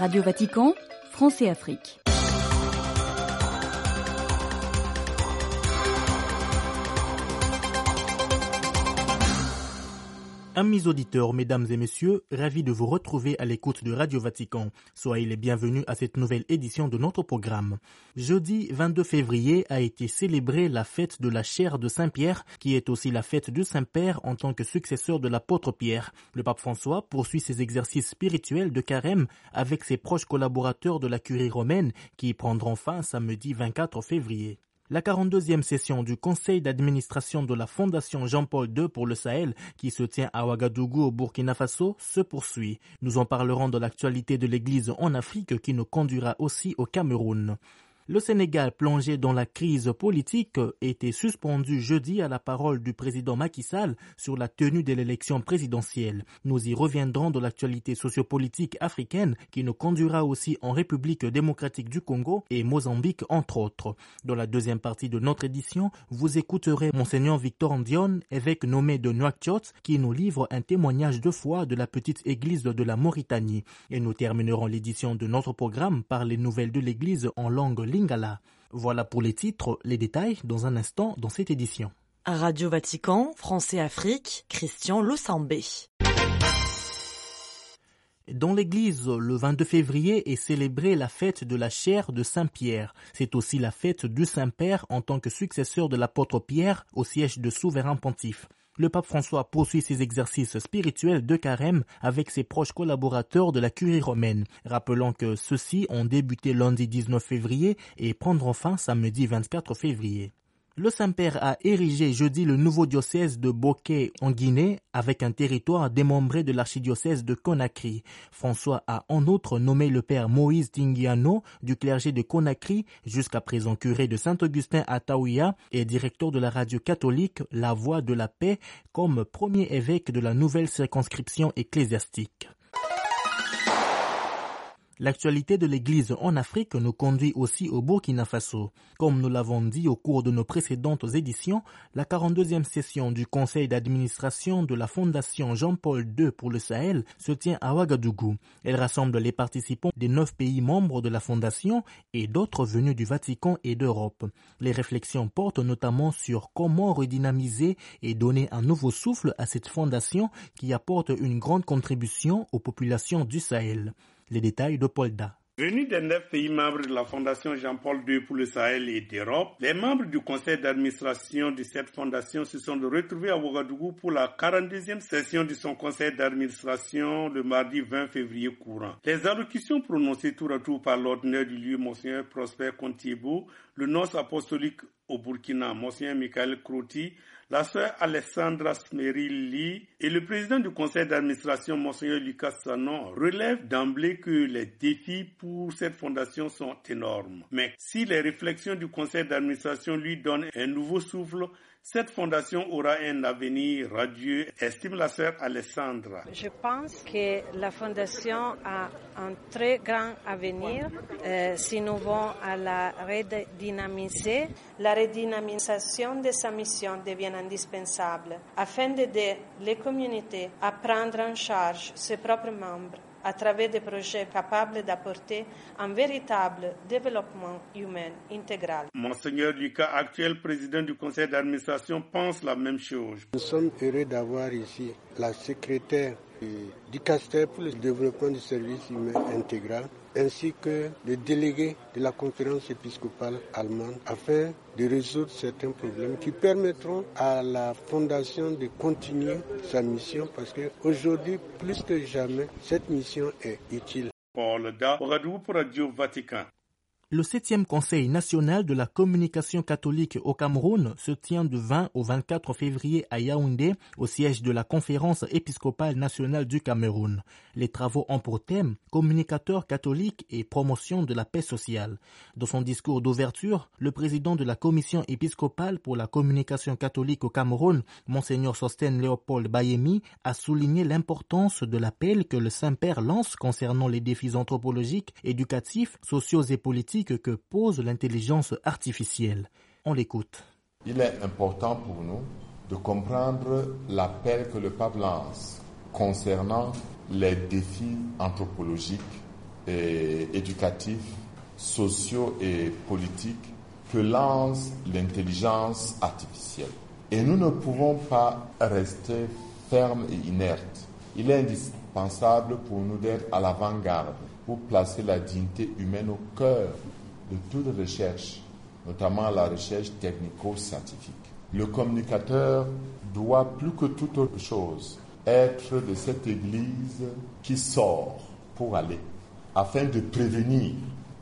Radio Vatican, France et Afrique. Amis auditeurs, mesdames et messieurs, ravis de vous retrouver à l'écoute de Radio Vatican. Soyez les bienvenus à cette nouvelle édition de notre programme. Jeudi 22 février a été célébrée la fête de la chair de Saint-Pierre, qui est aussi la fête du Saint-Père en tant que successeur de l'apôtre Pierre. Le pape François poursuit ses exercices spirituels de carême avec ses proches collaborateurs de la curie romaine qui prendront fin samedi 24 février. La 42e session du conseil d'administration de la Fondation Jean-Paul II pour le Sahel, qui se tient à Ouagadougou au Burkina Faso, se poursuit. Nous en parlerons de l'actualité de l'Église en Afrique qui nous conduira aussi au Cameroun. Le Sénégal, plongé dans la crise politique, était suspendu jeudi à la parole du président Macky Sall sur la tenue de l'élection présidentielle. Nous y reviendrons de l'actualité sociopolitique africaine qui nous conduira aussi en République démocratique du Congo et Mozambique entre autres. Dans la deuxième partie de notre édition, vous écouterez Monseigneur Victor Ndion, évêque nommé de Nouakchott, qui nous livre un témoignage de foi de la petite église de la Mauritanie. Et nous terminerons l'édition de notre programme par les nouvelles de l'église en langue Lingala. Voilà pour les titres, les détails dans un instant dans cette édition. Radio Vatican, France et Afrique, Christian Losambé. Dans l'église, le 22 février est célébrée la fête de la chair de Saint-Pierre. C'est aussi la fête du Saint-Père en tant que successeur de l'apôtre Pierre au siège de souverain pontife. Le pape François poursuit ses exercices spirituels de carême avec ses proches collaborateurs de la curie romaine. Rappelons que ceux-ci ont débuté lundi 19 février et prendront fin samedi 24 février. Le Saint-Père a érigé jeudi le nouveau diocèse de Bokeh en Guinée avec un territoire démembré de l'archidiocèse de Conakry. François a en outre nommé le père Moïse Tingiano du clergé de Conakry, jusqu'à présent curé de Saint-Augustin à Taouia et directeur de la radio catholique La Voix de la Paix comme premier évêque de la nouvelle circonscription ecclésiastique. L'actualité de l'Église en Afrique nous conduit aussi au Burkina Faso. Comme nous l'avons dit au cours de nos précédentes éditions, la 42e session du conseil d'administration de la Fondation Jean-Paul II pour le Sahel se tient à Ouagadougou. Elle rassemble les participants des neuf pays membres de la Fondation et d'autres venus du Vatican et d'Europe. Les réflexions portent notamment sur comment redynamiser et donner un nouveau souffle à cette fondation qui apporte une grande contribution aux populations du Sahel. Les détails de Polda. Venus des neuf pays membres de la Fondation Jean-Paul II pour le Sahel et d'Europe, les membres du conseil d'administration de cette fondation se sont retrouvés à Ouagadougou pour la 42e session de son conseil d'administration le mardi 20 février courant. Les allocutions prononcées tour à tour par l'ordinaire du lieu, Monseigneur Prosper Contiebo, le nonce apostolique au Burkina, Monseigneur Michael Croti, la sœur Alessandra Smerilli et le président du conseil d'administration, Monseigneur Lucas Sanon, relèvent d'emblée que les défis pour cette fondation sont énormes. Mais si les réflexions du conseil d'administration lui donnent un nouveau souffle, cette fondation aura un avenir radieux, estime la sœur Alessandra. Je pense que la fondation a un très grand avenir euh, si nous voulons à la redynamiser. La redynamisation de sa mission devient indispensable afin d'aider les communautés à prendre en charge ses propres membres à travers des projets capables d'apporter un véritable développement humain intégral. Monseigneur Lucas, actuel président du conseil d'administration, pense la même chose. Nous sommes heureux d'avoir ici la secrétaire du CASTER pour le développement du service humain intégral ainsi que le délégué de la conférence épiscopale allemande afin de résoudre certains problèmes qui permettront à la fondation de continuer sa mission parce qu'aujourd'hui, plus que jamais, cette mission est utile. Paul Da, Radio Vatican. Le septième Conseil national de la communication catholique au Cameroun se tient du 20 au 24 février à Yaoundé, au siège de la Conférence épiscopale nationale du Cameroun. Les travaux ont pour thème communicateur catholique et promotion de la paix sociale. Dans son discours d'ouverture, le président de la Commission épiscopale pour la communication catholique au Cameroun, Monseigneur Sosten Léopold Bayemi, a souligné l'importance de l'appel que le Saint-Père lance concernant les défis anthropologiques, éducatifs, sociaux et politiques que pose l'intelligence artificielle. On l'écoute. Il est important pour nous de comprendre l'appel que le pape lance concernant les défis anthropologiques, éducatifs, sociaux et politiques que lance l'intelligence artificielle. Et nous ne pouvons pas rester fermes et inertes. Il est indispensable pour nous d'être à l'avant-garde pour placer la dignité humaine au cœur de toute recherche, notamment la recherche technico-scientifique. Le communicateur doit plus que toute autre chose être de cette Église qui sort pour aller, afin de prévenir.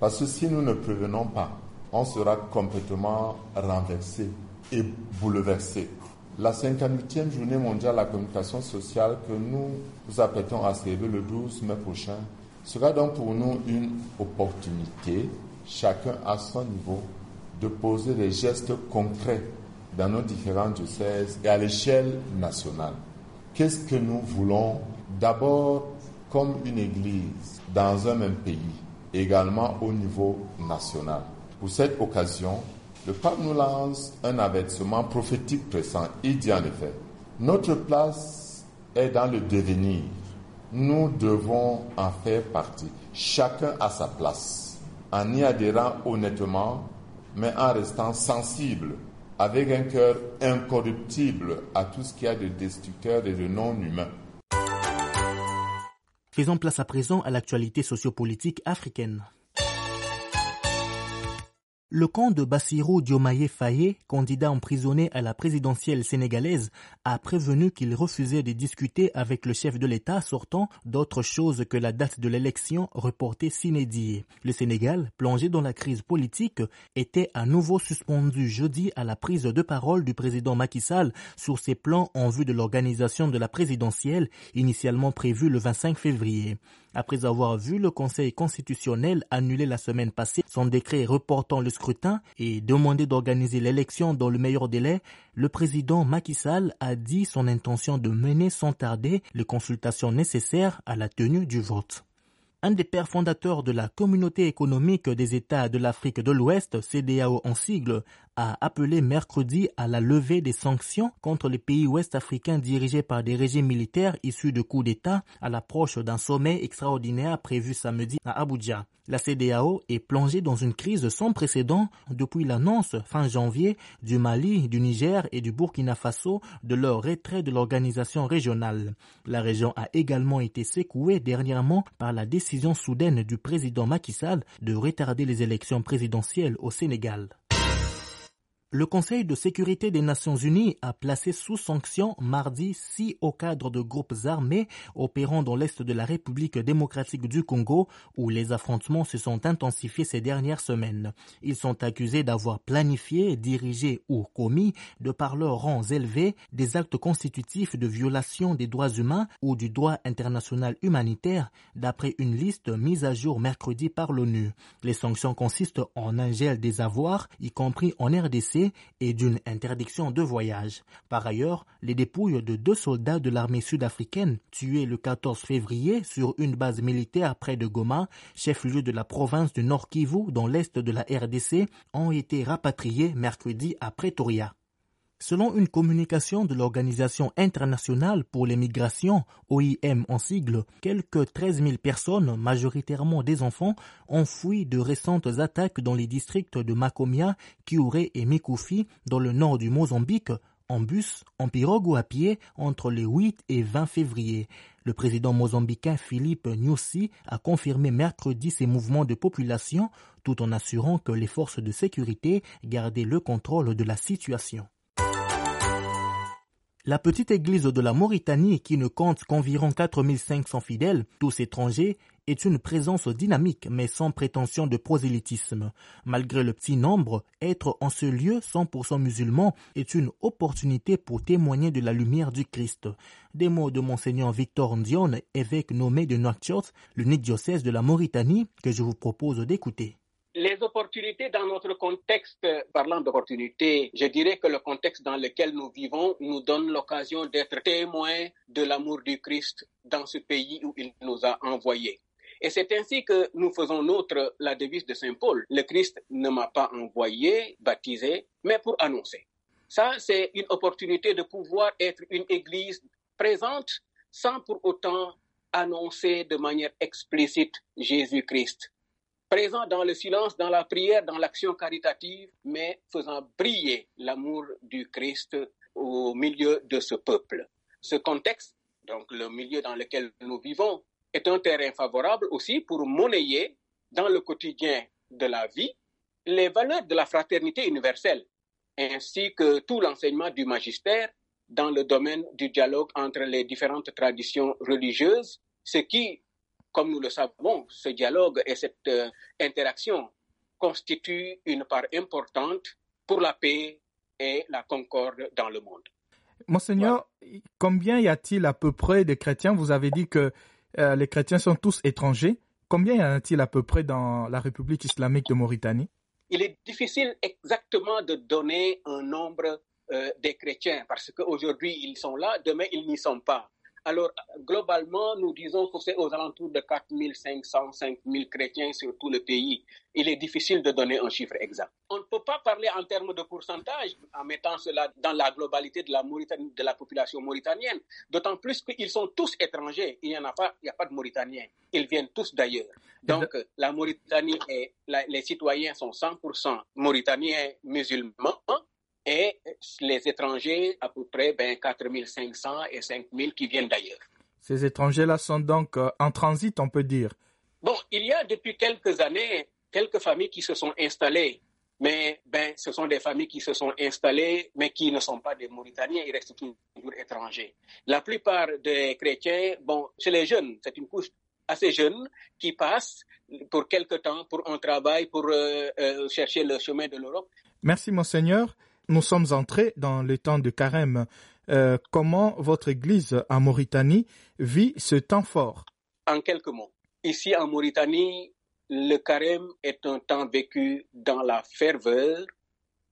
Parce que si nous ne prévenons pas, on sera complètement renversé et bouleversé. La 58e journée mondiale de la communication sociale que nous nous apprêtons à célébrer le 12 mai prochain sera donc pour nous une opportunité, chacun à son niveau, de poser des gestes concrets dans nos différents diocèses et à l'échelle nationale. Qu'est-ce que nous voulons? D'abord, comme une église dans un même pays, également au niveau national. Pour cette occasion, le pape nous lance un avertissement prophétique pressant. Il dit en effet, notre place est dans le devenir. Nous devons en faire partie, chacun à sa place, en y adhérant honnêtement, mais en restant sensible, avec un cœur incorruptible à tout ce qu'il y a de destructeur et de non humain. Faisons place à présent à l'actualité sociopolitique africaine. Le camp de Bassirou Diomaye Faye, candidat emprisonné à la présidentielle sénégalaise, a prévenu qu'il refusait de discuter avec le chef de l'État sortant d'autre chose que la date de l'élection reportée s'inédit. Le Sénégal, plongé dans la crise politique, était à nouveau suspendu jeudi à la prise de parole du président Macky Sall sur ses plans en vue de l'organisation de la présidentielle, initialement prévue le 25 février. Après avoir vu le Conseil constitutionnel annuler la semaine passée son décret reportant le et demander d'organiser l'élection dans le meilleur délai, le président Macky Sall a dit son intention de mener sans tarder les consultations nécessaires à la tenue du vote. Un des pères fondateurs de la Communauté économique des États de l'Afrique de l'Ouest, CDAO en sigle, a appelé mercredi à la levée des sanctions contre les pays ouest-africains dirigés par des régimes militaires issus de coups d'État à l'approche d'un sommet extraordinaire prévu samedi à Abuja. La CDAO est plongée dans une crise sans précédent depuis l'annonce fin janvier du Mali, du Niger et du Burkina Faso de leur retrait de l'organisation régionale. La région a également été secouée dernièrement par la décision soudaine du président Macky Sall de retarder les élections présidentielles au Sénégal. Le Conseil de sécurité des Nations Unies a placé sous sanction mardi six au cadre de groupes armés opérant dans l'est de la République démocratique du Congo où les affrontements se sont intensifiés ces dernières semaines. Ils sont accusés d'avoir planifié, dirigé ou commis, de par leurs rangs élevés, des actes constitutifs de violation des droits humains ou du droit international humanitaire d'après une liste mise à jour mercredi par l'ONU. Les sanctions consistent en un gel des avoirs, y compris en RDC et d'une interdiction de voyage. Par ailleurs, les dépouilles de deux soldats de l'armée sud-africaine tués le 14 février sur une base militaire près de Goma, chef-lieu de la province du Nord Kivu dans l'est de la RDC, ont été rapatriés mercredi à Pretoria. Selon une communication de l'Organisation internationale pour les migrations, OIM en sigle, quelques 13 000 personnes, majoritairement des enfants, ont fui de récentes attaques dans les districts de Makomia, Kiure et Mikufi, dans le nord du Mozambique, en bus, en pirogue ou à pied entre les 8 et 20 février. Le président mozambicain Philippe Nyusi a confirmé mercredi ces mouvements de population tout en assurant que les forces de sécurité gardaient le contrôle de la situation. La petite église de la Mauritanie, qui ne compte qu'environ 4500 fidèles, tous étrangers, est une présence dynamique mais sans prétention de prosélytisme. Malgré le petit nombre, être en ce lieu 100% musulman est une opportunité pour témoigner de la lumière du Christ. Des mots de Monseigneur Victor Ndion, évêque nommé de Nouakchott, l'unique diocèse de la Mauritanie, que je vous propose d'écouter. Les opportunités dans notre contexte, parlant d'opportunités, je dirais que le contexte dans lequel nous vivons nous donne l'occasion d'être témoins de l'amour du Christ dans ce pays où il nous a envoyés. Et c'est ainsi que nous faisons nôtre la devise de Saint Paul. Le Christ ne m'a pas envoyé, baptisé, mais pour annoncer. Ça, c'est une opportunité de pouvoir être une église présente sans pour autant annoncer de manière explicite Jésus-Christ, présent dans le silence, dans la prière, dans l'action caritative, mais faisant briller l'amour du Christ au milieu de ce peuple. Ce contexte, donc le milieu dans lequel nous vivons, est un terrain favorable aussi pour monnayer dans le quotidien de la vie les valeurs de la fraternité universelle, ainsi que tout l'enseignement du magistère dans le domaine du dialogue entre les différentes traditions religieuses, ce qui, comme nous le savons, ce dialogue et cette euh, interaction constituent une part importante pour la paix et la concorde dans le monde. Monseigneur, combien y a-t-il à peu près de chrétiens? Vous avez dit que euh, les chrétiens sont tous étrangers. Combien y en a-t-il à peu près dans la République islamique de Mauritanie? Il est difficile exactement de donner un nombre euh, des chrétiens parce qu'aujourd'hui ils sont là, demain ils n'y sont pas. Alors, globalement, nous disons que c'est aux alentours de 4500, 5000 chrétiens sur tout le pays. Il est difficile de donner un chiffre exact. On ne peut pas parler en termes de pourcentage en mettant cela dans la globalité de la, Mauritanie, de la population mauritanienne, d'autant plus qu'ils sont tous étrangers. Il n'y a pas, il n'y a pas de Mauritaniens. Ils viennent tous d'ailleurs. Donc, la Mauritanie et les citoyens sont 100% Mauritaniens musulmans et les étrangers, à peu près ben, 4500 et 5000 qui viennent d'ailleurs. Ces étrangers-là sont donc euh, en transit, on peut dire. Bon, il y a depuis quelques années quelques familles qui se sont installées, mais ben, ce sont des familles qui se sont installées, mais qui ne sont pas des Mauritaniens, ils restent toujours étrangers. La plupart des chrétiens, bon, chez les jeunes, c'est une couche assez jeune qui passe pour quelque temps pour un travail, pour euh, euh, chercher le chemin de l'Europe. Merci, monseigneur nous sommes entrés dans le temps de carême. Euh, comment votre Église en Mauritanie vit ce temps fort? En quelques mots, ici en Mauritanie, le carême est un temps vécu dans la ferveur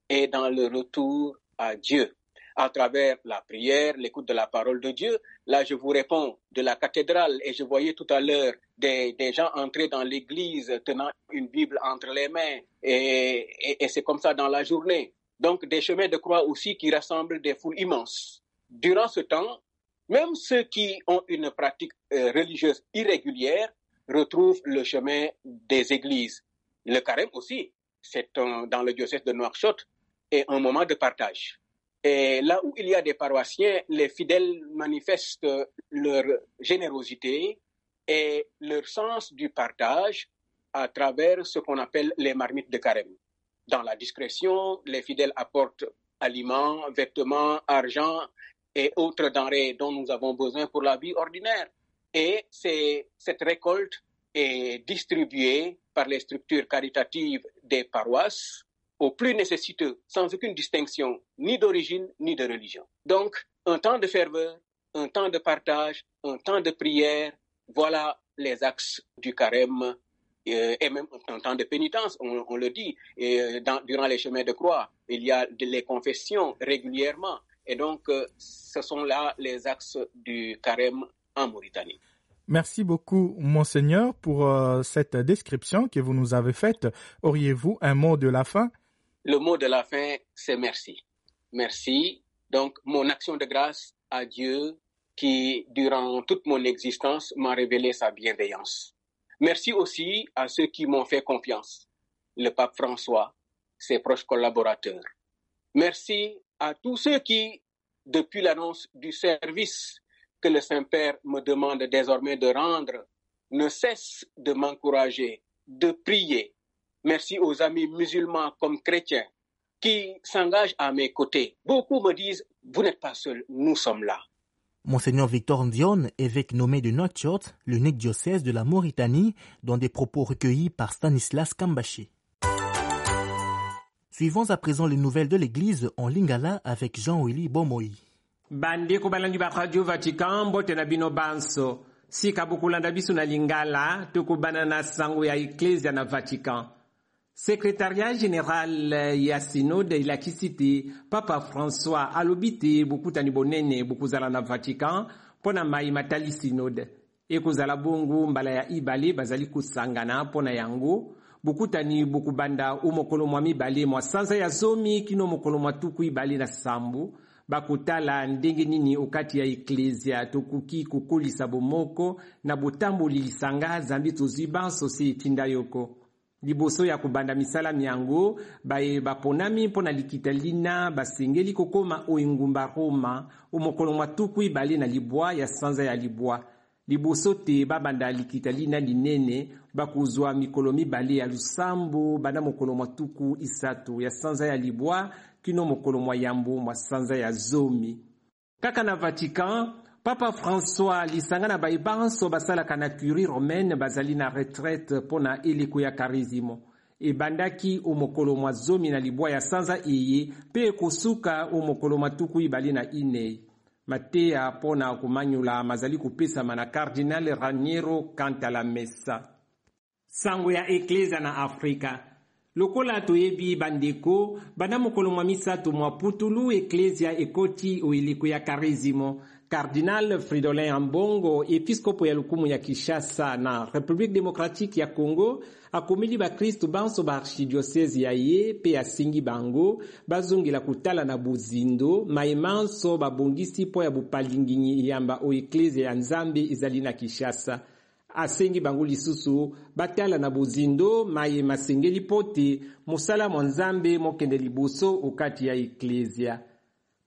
et dans le retour à Dieu à travers la prière, l'écoute de la parole de Dieu. Là, je vous réponds de la cathédrale et je voyais tout à l'heure des, gens entrer dans l'église tenant une Bible entre les mains et c'est comme ça dans la journée donc des chemins de croix aussi qui rassemblent des foules immenses. Durant ce temps, même ceux qui ont une pratique euh, religieuse irrégulière retrouvent le chemin des églises. Le carême aussi, c'est dans le diocèse de Nouakchott, est un moment de partage. Et là où il y a des paroissiens, les fidèles manifestent leur générosité et leur sens du partage à travers ce qu'on appelle les marmites de carême dans la discrétion, les fidèles apportent aliments, vêtements, argent et autres denrées dont nous avons besoin pour la vie ordinaire. Et cette récolte est distribuée par les structures caritatives des paroisses aux plus nécessiteux, sans aucune distinction, ni d'origine, ni de religion. Donc, un temps de ferveur, un temps de partage, un temps de prière, voilà les axes du carême et même en temps de pénitence, on, on le dit, et euh, dans, durant les chemins de croix, il y a les confessions régulièrement. Et donc, euh, ce sont là les axes du carême en Mauritanie. Merci beaucoup, monseigneur, pour euh, cette description que vous nous avez faite. Auriez-vous un mot de la fin? Le mot de la fin, c'est merci. Merci. Donc, mon action de grâce à Dieu qui, durant toute mon existence, m'a révélé sa bienveillance. Merci aussi à ceux qui m'ont fait confiance, le pape François, ses proches collaborateurs. Merci à tous ceux qui, depuis l'annonce du service que le Saint-Père me demande désormais de rendre, ne cessent de m'encourager, de prier. Merci aux amis musulmans comme chrétiens qui s'engagent à mes côtés. Beaucoup me disent, vous n'êtes pas seul, nous sommes là. Monseigneur Victor Ndion, évêque nommé de Nouakchott, l'unique diocèse de la Mauritanie, dans des propos recueillis par Stanislas Kambaché. Suivons à présent les nouvelles de l'Église en lingala avec Jean-Willy Bomoi. bandeko balangi ba radio vatican mbote na bino banso sika bokolanda biso na lingala tokobana na sango ya eklesia na vatican sekretariat général ya sinode elakisi te papa françois alobi te bokutani bonene bokozala na vatican mpo na mai matali sinode. Ekozala bongo mbala ya ibale bazali kosangana mpo na yango. Bokutani bokobanda o mokolo mwa mibale mwa sanza ya zomi kino mokolo mwa tuku ibale na sambo bakotala ndenge nini okati ya eklezia tokoki kokolisa bomoko na botamboli lisanga zambi tozwi banso si etinda yoko liboso ya kobanda misala yango baponami mpo na likita lina basengeli kokóma oyo ngumba roma. Omokolo mwa tuku ibale na libwa ya sanza ya libwa. Liboso te babanda likita lina linene bakozwa mikolo mibale ya lusambo banda mokolo mwa tuku isato. Ya sanza ya libwa kino mokolo mwa yambo mwa sanza ya zomi. Kaka na vatican papa françois lisanga na baye banso basalaka na curie romaine bazali na retraite mpo na eleko ya karizimo ebandaki omokolo mwa zomi na libwa ya sanza eye mpe ekosuka omokolo mwa tuku ibale na inei. Mateya mpo na komanyula mazali kopesama na cardinal raniero kantala mesa. Sango ya eklezia na afrika lokola toyebi bandeko banda mokolo mwa misato mwa putulu eklezia ekoti oeleko ya karizimo. Cardinal fridolin ambongo episkopo ya lokumu ya kinshasa na république démocratique ya congo akomeli bakristu banso ba archidiocese ya ye mpe asengi bango bazongela kotala na bozindo mayema nso babongisi mpo ya bopalinginyi eyamba oyo eklezia ya nzambe ezali na kinshasa asengi bango lisusu batala na bozindo mayema asengeli mpo te mosala mwa nzambe mokende liboso okati ya eklezia.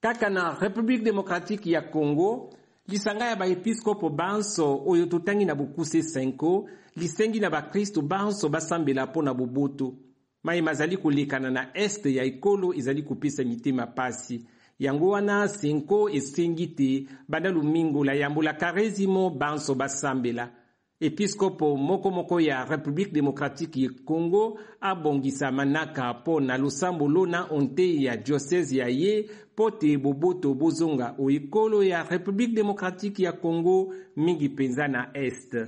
Kaka na république démocratique ya congo lisanga ya baepiskopo banso oyo totangi na bokuse 5 lisengi na bakristo banso basambela mpo na boboto. Mayema azali kolekana na este ya ekolo ezali kopesa mitema pasi. Yango wana senko esengi te banda lomingola yambo la karizimo banso basambela episkopo mokomoko ya république démocratique ya congo abongisa manaka mpo na losambo lona onte ya diocese ya ye mpo te boboto bozonga oekolo ya république démocratique ya congo mingi mpenza na este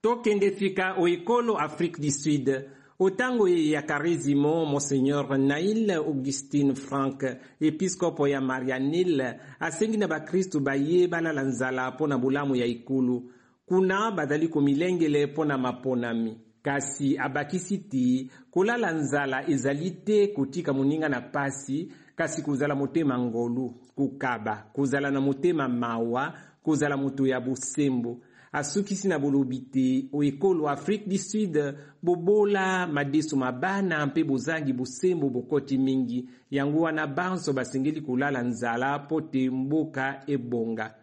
tokende fika oekolo afrique du sud otango ya karizimo monseigneur nail augustine frank episkopo ya marianil asengi na bakristu baye balala nzala mpo na bolamu ya ekulu kuna bazali komilengele mpo na maponami. Kasi abakisi te kolala nzala ezali te kotika moninga na pasi kasi kozala motema ngolu kokaba kozala na motema mawa kozala moto ya bosembo asukisi na bolobi te oekolo afrique du sud bobola madeso mabana mpe bozangi bosembo bokoti mingi. Yango wana banso basengeli kolala nzala mpo te mboka ebonga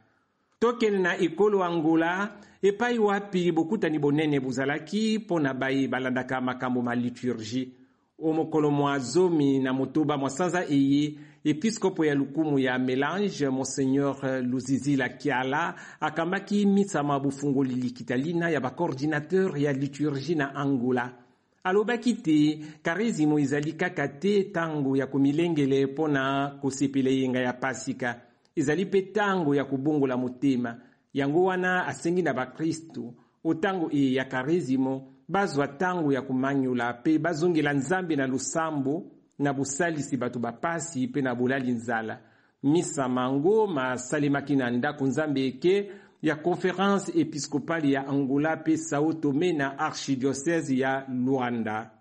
tokende na ekolo angola epai wapi bokutani bonene bozalaki mpo na baye balandaka makambo ma liturgie. Omokolo mwa zomi na motoba mwa sanza eye episkopo ya lukumu ya melange monseigneur luzizila kiala akambaki misa mwa bofungoli likita lina ya bacoordinateur ya liturgie na angola. Alobaki te karizimo ezali kaka te ntango ya komilengele mpo na kosepela yenga ya pasika ezali mpe ntango ya kobongola motema yango wana asengi na bakristu. Otango eye ya karizimo bazwa ntango ya komanyola mpe bazongela nzambe na losambo na bosalisi bato bapasi mpe na bolali nzala. Misa mango masalemaki na ndako nzambe eke ya conference episcopale ya angola mpe sao tome na archidiocese ya luanda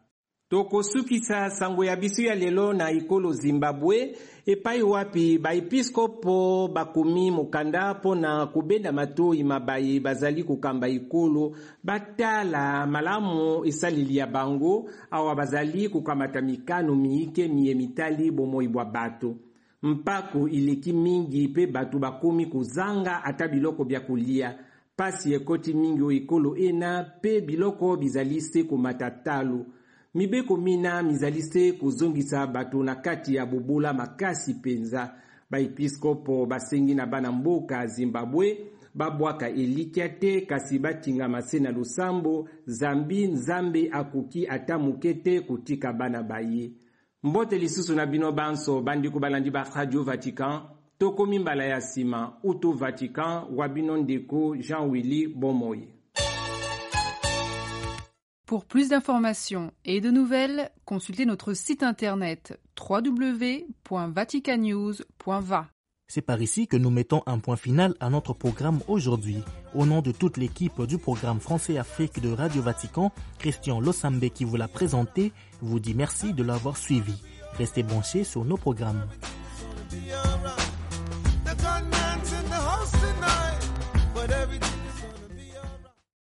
tokosukisa sango ya biso ya lelo na ekolo zimbabwe epai wapi baepiskopo bakomi mokanda mpo na kobenda matoi mabaye bazali kokamba ekolo batala malamu esaleli ya bango awa bazali kokamata mikano miike miye mitali bomoi bwa bato. Mpako eleki mingi mpe bato bakomi kozanga ata biloko bya kolia pasi ekoti mingi oyo ekolo ena mpe biloko bizali se komata talo mibeko mina mizali se kozongisa bato na kati ya bobola makasi mpenza. Baepiskopo basengi na bana mboka zimbabwe babwaka elikya te kasi batingama se na losambo. Zambi nzambe akoki ata moke te kotika bana baye mbote lisusu na bino banso bandeko balandi ba radio vatican. Tokomi mbala ya nsima utu vatican wa bino ndeko jean willi bomoi Pour plus d'informations et de nouvelles, consultez notre site internet www.vaticanews.va. C'est par ici que nous mettons un point final à notre programme aujourd'hui. Au nom de toute l'équipe du programme Français Afrique de Radio Vatican, Christian Losambe qui vous l'a présenté, vous dit merci de l'avoir suivi. Restez branchés sur nos programmes. but every